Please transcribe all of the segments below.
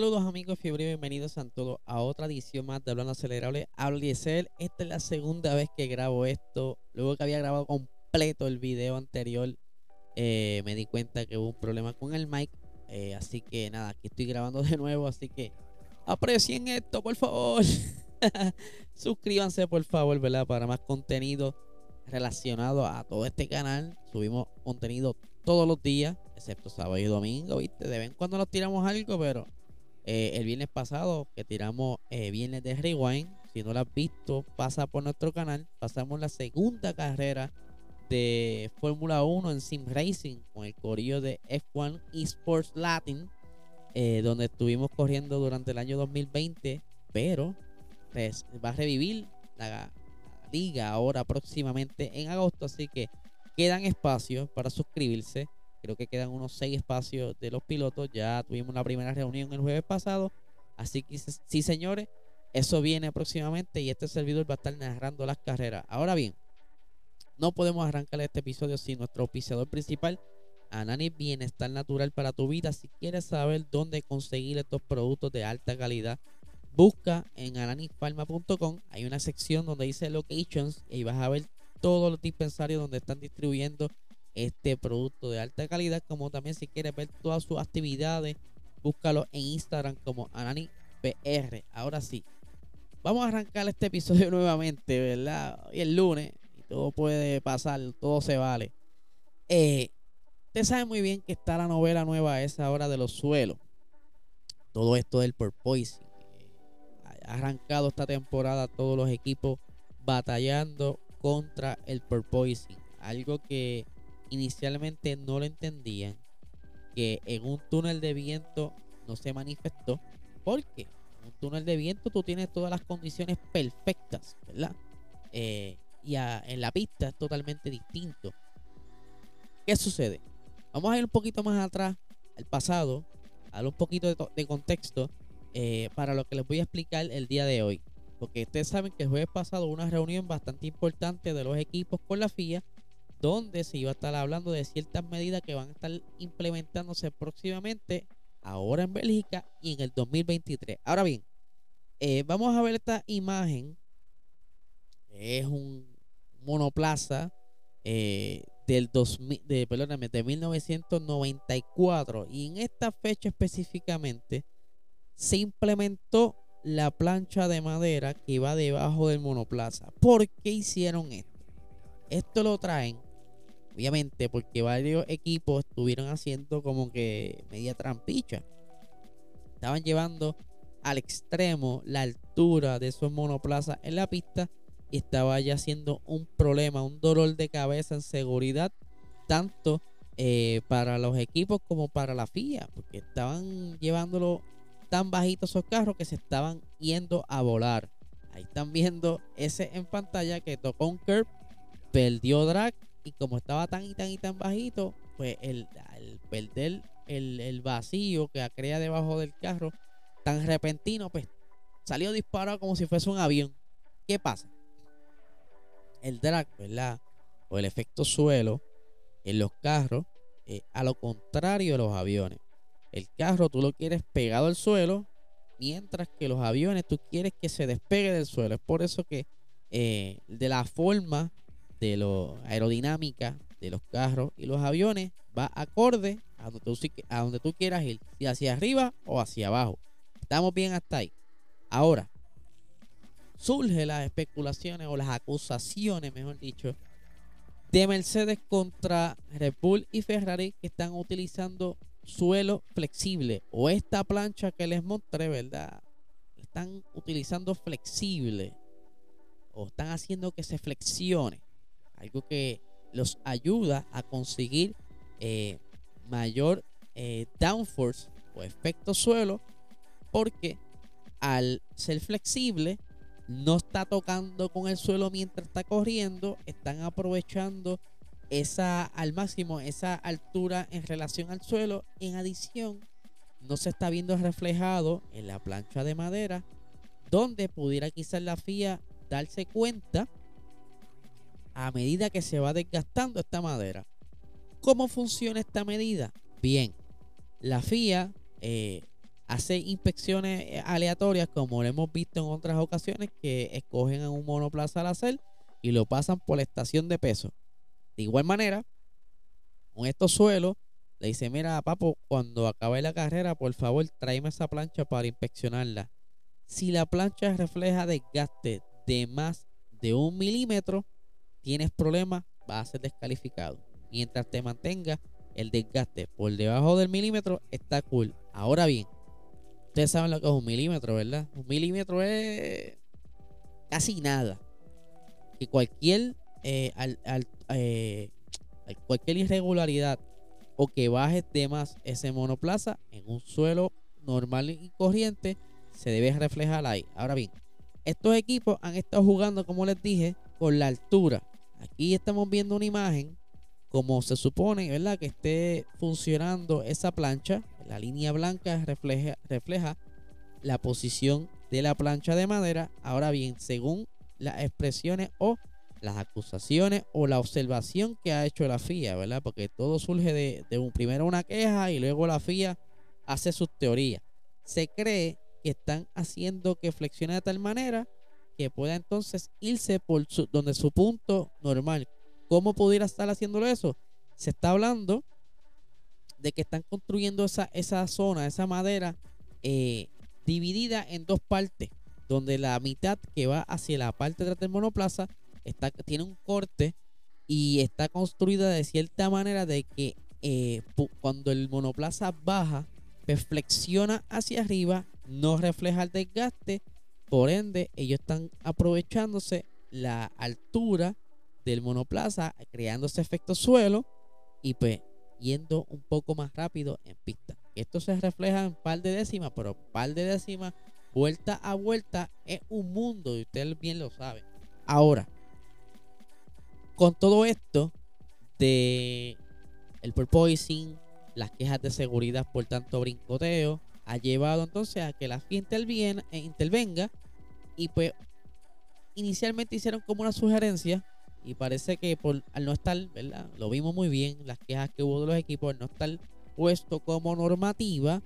Saludos amigos fiebre, bienvenidos a todos a otra edición más de Hablando Acelerable. Hablo Esta es la segunda vez que grabo esto. Luego que había grabado completo el video anterior, eh, me di cuenta que hubo un problema con el mic. Eh, así que nada, aquí estoy grabando de nuevo. Así que aprecien esto, por favor. Suscríbanse, por favor, ¿verdad? Para más contenido relacionado a todo este canal. Subimos contenido todos los días, excepto sábado y domingo, ¿viste? De vez en cuando nos tiramos algo, pero eh, el viernes pasado que tiramos eh, Viernes de Rewind. Si no lo has visto, pasa por nuestro canal. Pasamos la segunda carrera de Fórmula 1 en Sim Racing con el corillo de F1 Esports Latin, eh, donde estuvimos corriendo durante el año 2020, pero va a revivir la, liga ahora próximamente en agosto, así que quedan espacios para suscribirse. Creo que quedan unos seis espacios de los pilotos. Ya tuvimos la primera reunión el jueves pasado. Así que sí, señores, eso viene próximamente y este servidor va a estar narrando las carreras. Ahora bien, no podemos arrancar este episodio sin nuestro auspiciador principal, Anani Bienestar Natural para tu vida. Si quieres saber dónde conseguir estos productos de alta calidad, busca en ananifarma.com. Hay una sección donde dice locations y vas a ver todos los dispensarios donde están distribuyendo este producto de alta calidad. Como también si quieres ver todas sus actividades, búscalo en Instagram como AnaniPR. Ahora sí, vamos a arrancar este episodio nuevamente, ¿verdad? Hoy es lunes y todo puede pasar, todo se vale. Eh, usted sabe muy bien que está la novela nueva a esa hora de los suelos. Todo esto del porpoising. Ha arrancado esta temporada todos los equipos batallando contra el porpoising. Algo que inicialmente no lo entendían, que en un túnel de viento no se manifestó, porque en un túnel de viento tú tienes todas las condiciones perfectas, ¿verdad? Eh, y en la pista es totalmente distinto. ¿Qué sucede? Vamos a ir un poquito más atrás, al pasado, a dar un poquito de, contexto eh, para lo que les voy a explicar el día de hoy. Porque ustedes saben que el jueves pasado una reunión bastante importante de los equipos con la FIA donde se iba a estar hablando de ciertas medidas que van a estar implementándose próximamente, ahora en Bélgica y en el 2023. Ahora bien, eh, vamos a ver esta imagen. Es un monoplaza eh, del 2000, de, de 1994 y en esta fecha específicamente se implementó la plancha de madera que va debajo del monoplaza. ¿Por qué hicieron esto? Esto lo traen Obviamente, porque varios equipos estuvieron haciendo como que media trampicha. Estaban llevando al extremo la altura de esos monoplazas en la pista y estaba ya siendo un problema, un dolor de cabeza en seguridad, tanto eh, para los equipos como para la FIA, porque estaban llevándolo tan bajito esos carros que se estaban yendo a volar. Ahí están viendo ese en pantalla que tocó un curb, perdió drag y como estaba tan y tan y tan bajito, pues el, perder el, vacío que crea debajo del carro tan repentino, pues salió disparado como si fuese un avión. ¿Qué pasa? El drag, ¿verdad? O el efecto suelo en los carros, a lo contrario de los aviones. El carro tú lo quieres pegado al suelo, mientras que los aviones tú quieres que se despegue del suelo. Es por eso que eh, de la forma de la aerodinámica de los carros y los aviones va acorde a donde tú, a donde tú quieras ir, si hacia arriba o hacia abajo. Estamos bien hasta ahí. Ahora, surgen las especulaciones o las acusaciones, mejor dicho, de Mercedes contra Red Bull y Ferrari que están utilizando suelo flexible o esta plancha que les mostré, ¿verdad? Están utilizando flexible o están haciendo que se flexione algo que los ayuda a conseguir eh, mayor eh, downforce o efecto suelo porque al ser flexible, no está tocando con el suelo mientras está corriendo, están aprovechando esa al máximo esa altura en relación al suelo. En adición, no se está viendo reflejado en la plancha de madera, donde pudiera quizás la FIA darse cuenta a medida que se va desgastando esta madera. ¿Cómo funciona esta medida? Bien, la FIA eh, hace inspecciones eh, aleatorias como lo hemos visto en otras ocasiones que escogen a un monoplaza al hacer y lo pasan por la estación de peso. De igual manera, con estos suelos, le dice, mira, papo, cuando acabe la carrera, por favor, tráeme esa plancha para inspeccionarla. Si la plancha refleja desgaste de más de un milímetro, tienes problemas, va a ser descalificado. Mientras te mantenga el desgaste por debajo del milímetro, está cool. Ahora bien, ustedes saben lo que es un milímetro, ¿verdad? Un milímetro es casi nada. Que cualquier, eh, eh, cualquier irregularidad o que bajes de más ese monoplaza en un suelo normal y corriente, se debe reflejar ahí. Ahora bien, estos equipos han estado jugando, como les dije, con la altura. Aquí estamos viendo una imagen como se supone, ¿verdad? Que esté funcionando esa plancha. La línea blanca refleja, la posición de la plancha de madera. Ahora bien, según las expresiones o las acusaciones o la observación que ha hecho la FIA, ¿verdad? Porque todo surge de, de un, primero una queja y luego la FIA hace sus teorías. Se cree que están haciendo que flexione de tal manera que pueda entonces irse por donde su punto normal. ¿Cómo pudiera estar haciéndolo eso? Se está hablando de que están construyendo esa, esa zona, esa madera eh, dividida en dos partes, donde la mitad que va hacia la parte de del monoplaza está, tiene un corte y está construida de cierta manera de que eh, cuando el monoplaza baja, pues hacia arriba no refleja el desgaste, por ende ellos están aprovechándose la altura del monoplaza, creando ese efecto suelo y pues yendo un poco más rápido en pista. Esto se refleja en par de décimas, pero par de décimas, vuelta a vuelta, es un mundo y ustedes bien lo saben. Ahora, con todo esto de el porpoising, las quejas de seguridad por tanto brincoteo, ha llevado entonces a que la FIA eh, intervenga y pues inicialmente hicieron como una sugerencia y parece que por al no estar, ¿verdad? Lo vimos muy bien, las quejas que hubo de los equipos, al no estar puesto como normativa,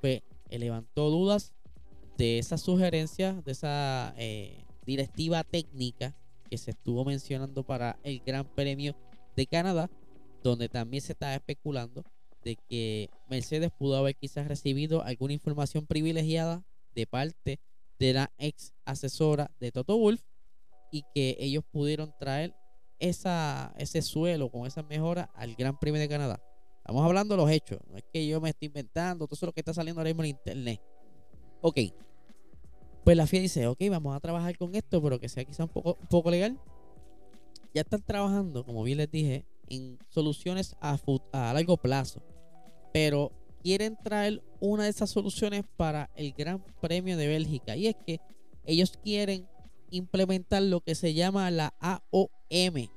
pues levantó dudas de esa sugerencia, de esa eh, directiva técnica que se estuvo mencionando para el Gran Premio de Canadá, donde también se está especulando de que Mercedes pudo haber quizás recibido alguna información privilegiada de parte de la ex asesora de Toto Wolf y que ellos pudieron traer ese suelo con esa mejora al Gran Premio de Canadá. Estamos hablando de los hechos, no es que yo me esté inventando, todo eso lo que está saliendo ahora mismo en internet. Ok, pues la FIA dice, ok, vamos a trabajar con esto, pero que sea quizá un poco, legal. Ya están trabajando, como bien les dije, en soluciones a largo plazo. Pero quieren traer una de esas soluciones para el Gran Premio de Bélgica. Y es que ellos quieren implementar lo que se llama la AOM,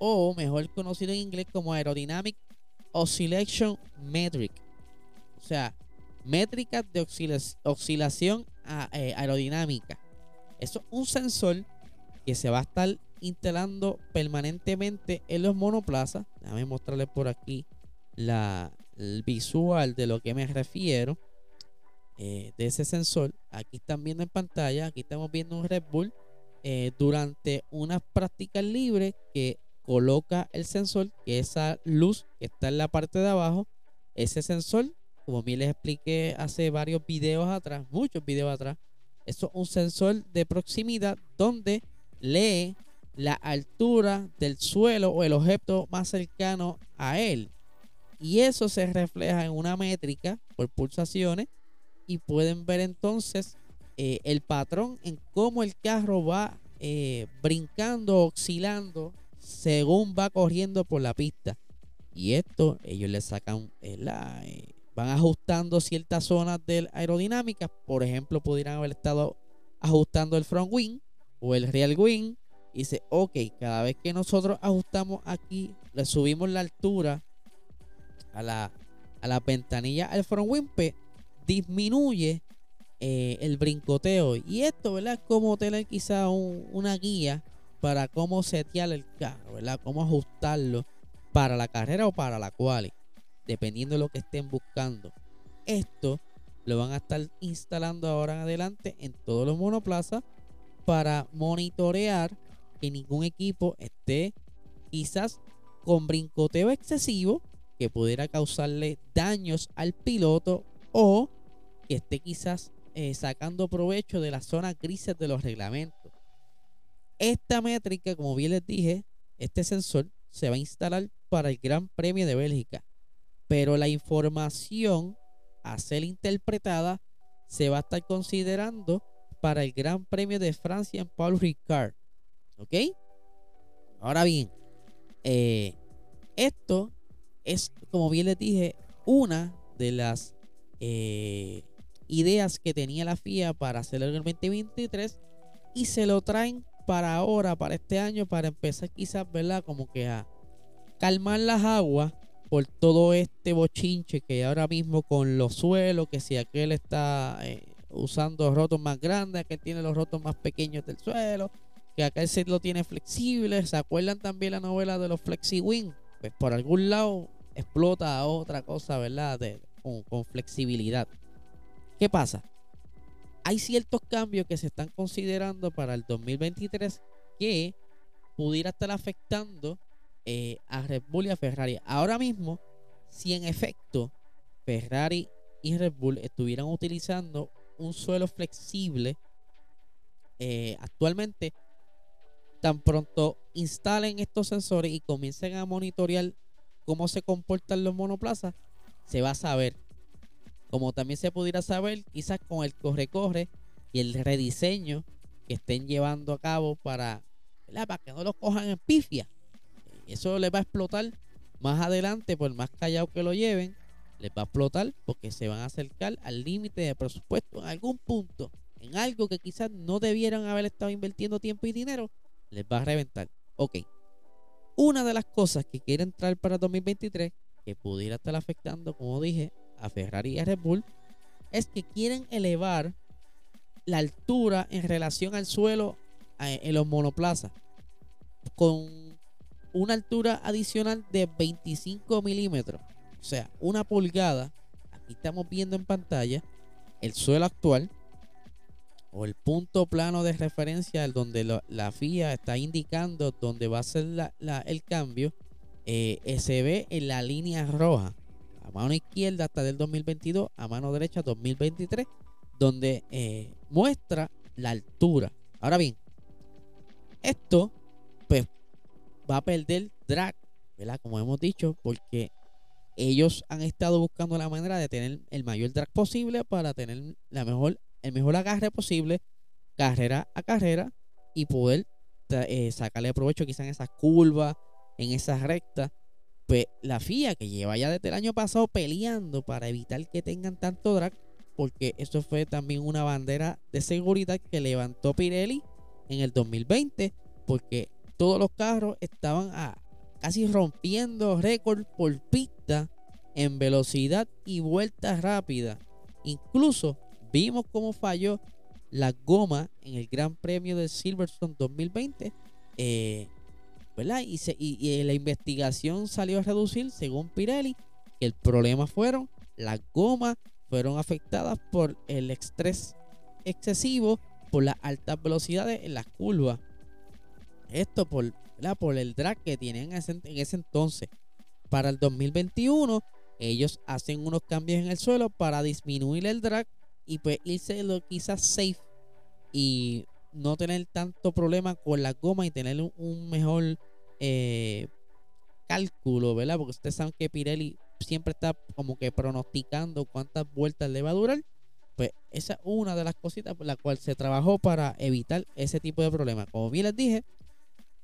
o mejor conocido en inglés como Aerodynamic Oscillation Metric. O sea, métricas de oscilación eh, aerodinámica. Eso es un sensor que se va a estar instalando permanentemente en los monoplazas. Déjame mostrarles por aquí la, el visual de lo que me refiero. Eh, de ese sensor. Aquí están viendo en pantalla. Aquí estamos viendo un Red Bull eh, durante unas prácticas libres que coloca el sensor, que esa luz que está en la parte de abajo, ese sensor, como bien les expliqué hace varios videos atrás, muchos videos atrás, es un sensor de proximidad donde lee la altura del suelo o el objeto más cercano a él. Y eso se refleja en una métrica por pulsaciones y pueden ver entonces eh, el patrón en cómo el carro va eh, brincando, oscilando según va corriendo por la pista. Y esto ellos le sacan, eh, la, van ajustando ciertas zonas de aerodinámica. Por ejemplo, pudieran haber estado ajustando el front wing o el rear wing. Y dice, ok, cada vez que nosotros ajustamos aquí, le subimos la altura a la, a la ventanilla al front wing, pues, disminuye eh, el brincoteo. Y esto, ¿verdad? Como tener quizá una guía para cómo setear el carro, ¿verdad? Cómo ajustarlo para la carrera o para la quali, dependiendo de lo que estén buscando. Esto lo van a estar instalando ahora en adelante en todos los monoplazas para monitorear que ningún equipo esté quizás con brincoteo excesivo que pudiera causarle daños al piloto o que esté quizás eh, sacando provecho de las zonas grises de los reglamentos. Esta métrica, como bien les dije, este sensor se va a instalar para el Gran Premio de Bélgica, pero la información a ser interpretada se va a estar considerando para el Gran Premio de Francia en Paul Ricard. ¿Ok? Ahora bien, eh, esto es, como bien les dije, una de las eh, ideas que tenía la FIA para hacer el 2023 y se lo traen para ahora, para este año, para empezar quizás, ¿verdad? Como que a calmar las aguas por todo este bochinche que ahora mismo con los suelos, que si aquel está eh, usando rotos más grandes, que tiene los rotos más pequeños del suelo, que aquel se lo tiene flexible, ¿se acuerdan también la novela de los Flexi Wing? Pues por algún lado explota a otra cosa, ¿verdad? con, flexibilidad. ¿Qué pasa? Hay ciertos cambios que se están considerando para el 2023 que pudiera estar afectando eh, a Red Bull y a Ferrari. Ahora mismo, si en efecto Ferrari y Red Bull estuvieran utilizando un suelo flexible, eh, actualmente, tan pronto instalen estos sensores y comiencen a monitorear cómo se comportan los monoplazas, se va a saber como también se pudiera saber quizás con el corre-corre y el rediseño que estén llevando a cabo para, para que no los cojan en pifia. Eso les va a explotar más adelante, por más callado que lo lleven, les va a explotar porque se van a acercar al límite de presupuesto en algún punto, en algo que quizás no debieran haber estado invirtiendo tiempo y dinero, les va a reventar. Ok, una de las cosas que quiere entrar para 2023, que pudiera estar afectando, como dije, a Ferrari y a Red Bull es que quieren elevar la altura en relación al suelo eh, en los monoplazas con una altura adicional de 25 milímetros, o sea, una pulgada. Aquí estamos viendo en pantalla el suelo actual el punto plano de referencia donde la FIA está indicando dónde va a ser el cambio. Eh, se ve en la línea roja a mano izquierda hasta del 2022, a mano derecha 2023, donde eh, muestra la altura. Ahora bien, esto pues va a perder drag. Como hemos dicho, porque ellos han estado buscando la manera de tener el mayor drag posible para tener la mejor, el mejor agarre posible, carrera a carrera, y poder eh, sacarle provecho quizás en esas curvas, en esas rectas pues la FIA que lleva ya desde el año pasado peleando para evitar que tengan tanto drag, porque eso fue también una bandera de seguridad que levantó Pirelli en el 2020, porque todos los carros estaban casi rompiendo récord por pista en velocidad y vueltas rápidas. Incluso vimos cómo falló la goma en el Gran Premio de Silverstone 2020. Eh, y, la investigación salió a reducir, según Pirelli, que el problema fueron las gomas fueron afectadas por el estrés excesivo, por las altas velocidades en las curvas. Esto por, por el drag que tienen en ese, entonces. Para el 2021, ellos hacen unos cambios en el suelo para disminuir el drag y pues irse lo quizás safe y no tener tanto problema con la goma y tener un mejor eh, cálculo, ¿verdad? Porque ustedes saben que Pirelli siempre está como que pronosticando cuántas vueltas le va a durar. Pues esa es una de las cositas por la cual se trabajó para evitar ese tipo de problemas. Como bien les dije,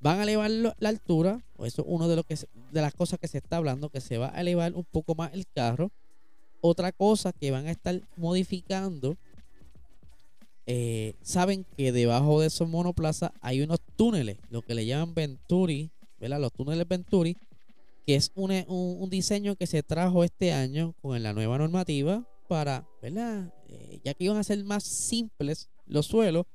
van a elevar la altura, eso es una de, de las cosas que se está hablando, que se va a elevar un poco más el carro. Otra cosa que van a estar modificando, eh, saben que debajo de esos monoplazas hay unos túneles, lo que le llaman Venturi, ¿verdad? Los túneles Venturi, que es un, un, diseño que se trajo este año con la nueva normativa para, ¿verdad? Eh, ya que iban a ser más simples los suelos,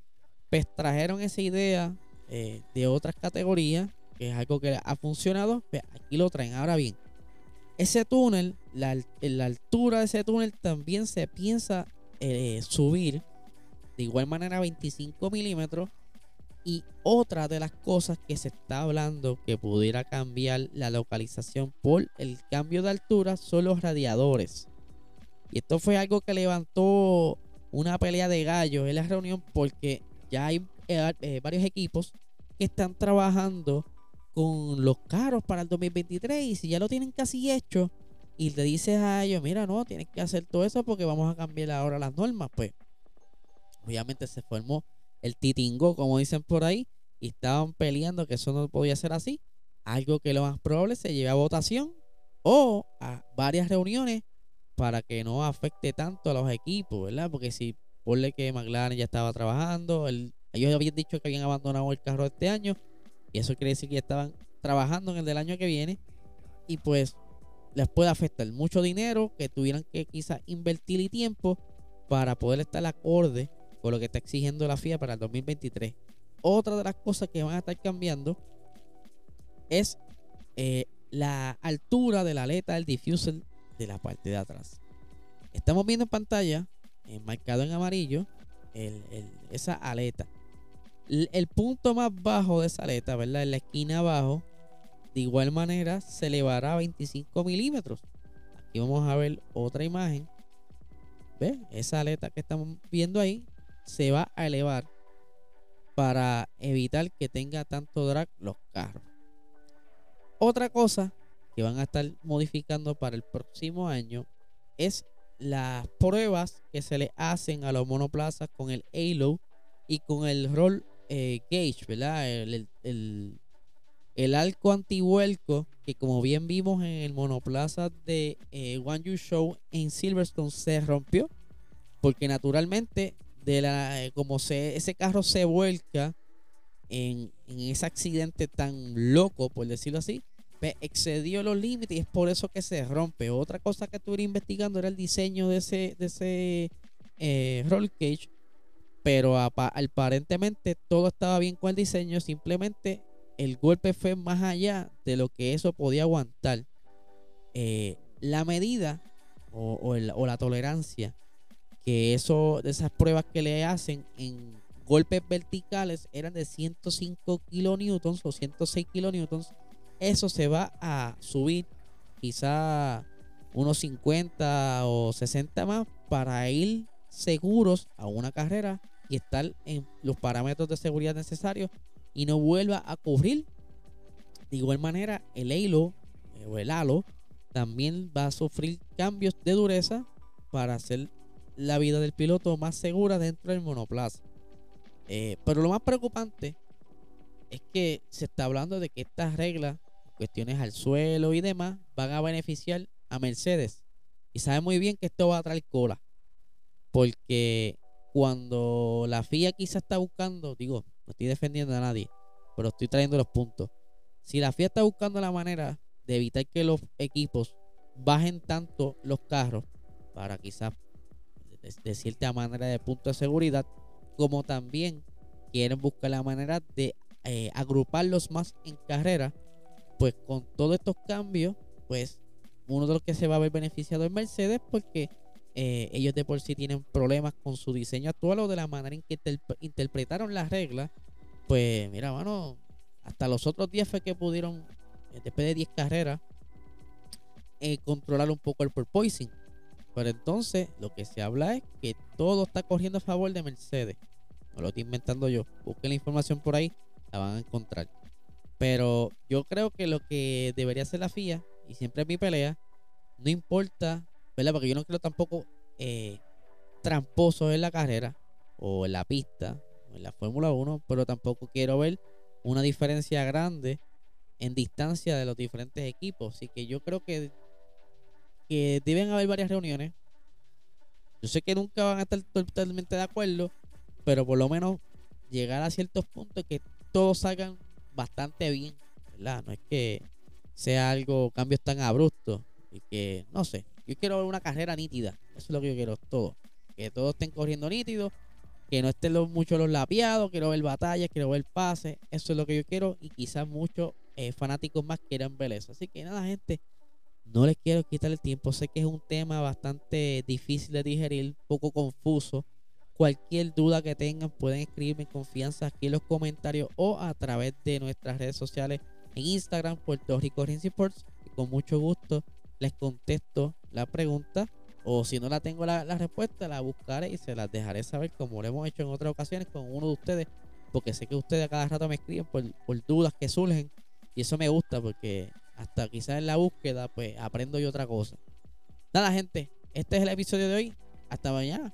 pues trajeron esa idea eh, de otras categorías, que es algo que ha funcionado, pues aquí lo traen. Ahora bien, ese túnel, la, altura de ese túnel también se piensa eh, subir de igual manera 25 milímetros. Y otra de las cosas que se está hablando que pudiera cambiar la localización por el cambio de altura son los radiadores. Y esto fue algo que levantó una pelea de gallos en la reunión porque ya hay eh, varios equipos que están trabajando con los carros para el 2023 y si ya lo tienen casi hecho y le dices a ellos, mira, no, tienes que hacer todo eso porque vamos a cambiar ahora las normas, pues obviamente se formó el titingo, como dicen por ahí, y estaban peleando que eso no podía ser así. Algo que lo más probable se lleve a votación o a varias reuniones para que no afecte tanto a los equipos, ¿verdad? Porque si ponle que McLaren ya estaba trabajando, ellos habían dicho que habían abandonado el carro este año, y eso quiere decir que ya estaban trabajando en el del año que viene, y pues les puede afectar mucho dinero que tuvieran que quizás invertir y tiempo para poder estar acorde con lo que está exigiendo la FIA para el 2023. Otra de las cosas que van a estar cambiando es eh, la altura de la aleta del diffuser de la parte de atrás. Estamos viendo en pantalla, enmarcado en amarillo, esa aleta. El, punto más bajo de esa aleta, ¿verdad? En la esquina abajo, de igual manera, se elevará a 25 milímetros. Aquí vamos a ver otra imagen. ¿Ves? Esa aleta que estamos viendo ahí se va a elevar para evitar que tenga tanto drag los carros. Otra cosa que van a estar modificando para el próximo año es las pruebas que se le hacen a los monoplazas con el Halo y con el roll eh, ¿verdad? El, el, el, arco antivuelco que como bien vimos en el monoplaza de eh, One You Show en Silverstone se rompió porque naturalmente de la como se, ese carro se vuelca en, en, ese accidente tan loco, por decirlo así, pues, excedió los límites y es por eso que se rompe. Otra cosa que estuve investigando era el diseño de ese, de ese eh, roll cage, pero aparentemente todo estaba bien con el diseño, simplemente el golpe fue más allá de lo que eso podía aguantar. Eh, la medida o, la tolerancia que eso, de esas pruebas que le hacen en golpes verticales eran de 105 kilonewtons o 106 kilonewtons. Eso se va a subir quizá unos 50 o 60 más para ir seguros a una carrera y estar en los parámetros de seguridad necesarios y no vuelva a cubrir. De igual manera, el halo o el halo también va a sufrir cambios de dureza para hacer la vida del piloto más segura dentro del monoplaza. Eh, pero lo más preocupante es que se está hablando de que estas reglas, cuestiones al suelo y demás, van a beneficiar a Mercedes. Y sabe muy bien que esto va a traer cola. Porque cuando la FIA quizá está buscando, digo, no estoy defendiendo a nadie, pero estoy trayendo los puntos. Si la FIA está buscando la manera de evitar que los equipos bajen tanto los carros para quizás de, cierta manera de punto de seguridad, como también quieren buscar la manera de eh, agruparlos más en carrera, pues con todos estos cambios, pues uno de los que se va a ver beneficiado es Mercedes porque eh, ellos de por sí tienen problemas con su diseño actual o de la manera en que interpretaron las reglas. Pues mira, mano, hasta los otros 10 fue que pudieron, eh, después de 10 carreras, controlar un poco el porpoising. Pero entonces lo que se habla es que todo está corriendo a favor de Mercedes. No lo estoy inventando yo. Busquen la información por ahí, la van a encontrar. Pero yo creo que lo que debería hacer la FIA, y siempre es mi pelea, no importa, ¿verdad? Porque yo no quiero tampoco eh, tramposos en la carrera, o en la pista, o en la Fórmula 1, pero tampoco quiero ver una diferencia grande en distancia de los diferentes equipos. Así que yo creo que que deben haber varias reuniones Yo sé que nunca van a estar totalmente de acuerdo, pero por lo menos llegar a ciertos puntos que todos salgan bastante bien, ¿verdad? No es que sea algo, cambios tan abruptos y que, no sé, yo quiero ver una carrera nítida, eso es lo que yo quiero, todo, que todos estén corriendo nítidos, que no estén los, mucho los lapiados, quiero ver batallas, quiero ver pases, eso es lo que yo quiero y quizás muchos eh, fanáticos más quieran ver eso. Así que nada, gente, no les quiero quitar el tiempo, sé que es un tema bastante difícil de digerir, poco confuso. Cualquier duda que tengan pueden escribirme en confianza aquí en los comentarios o a través de nuestras redes sociales en Instagram, Puerto Rico Racing Sports. Y con mucho gusto les contesto la pregunta o si no la tengo la, respuesta, la buscaré y se las dejaré saber como lo hemos hecho en otras ocasiones con uno de ustedes, porque sé que ustedes a cada rato me escriben por, por dudas que surgen y eso me gusta porque hasta quizás en la búsqueda pues aprendo yo otra cosa. Nada gente, este es el episodio de hoy. Hasta mañana.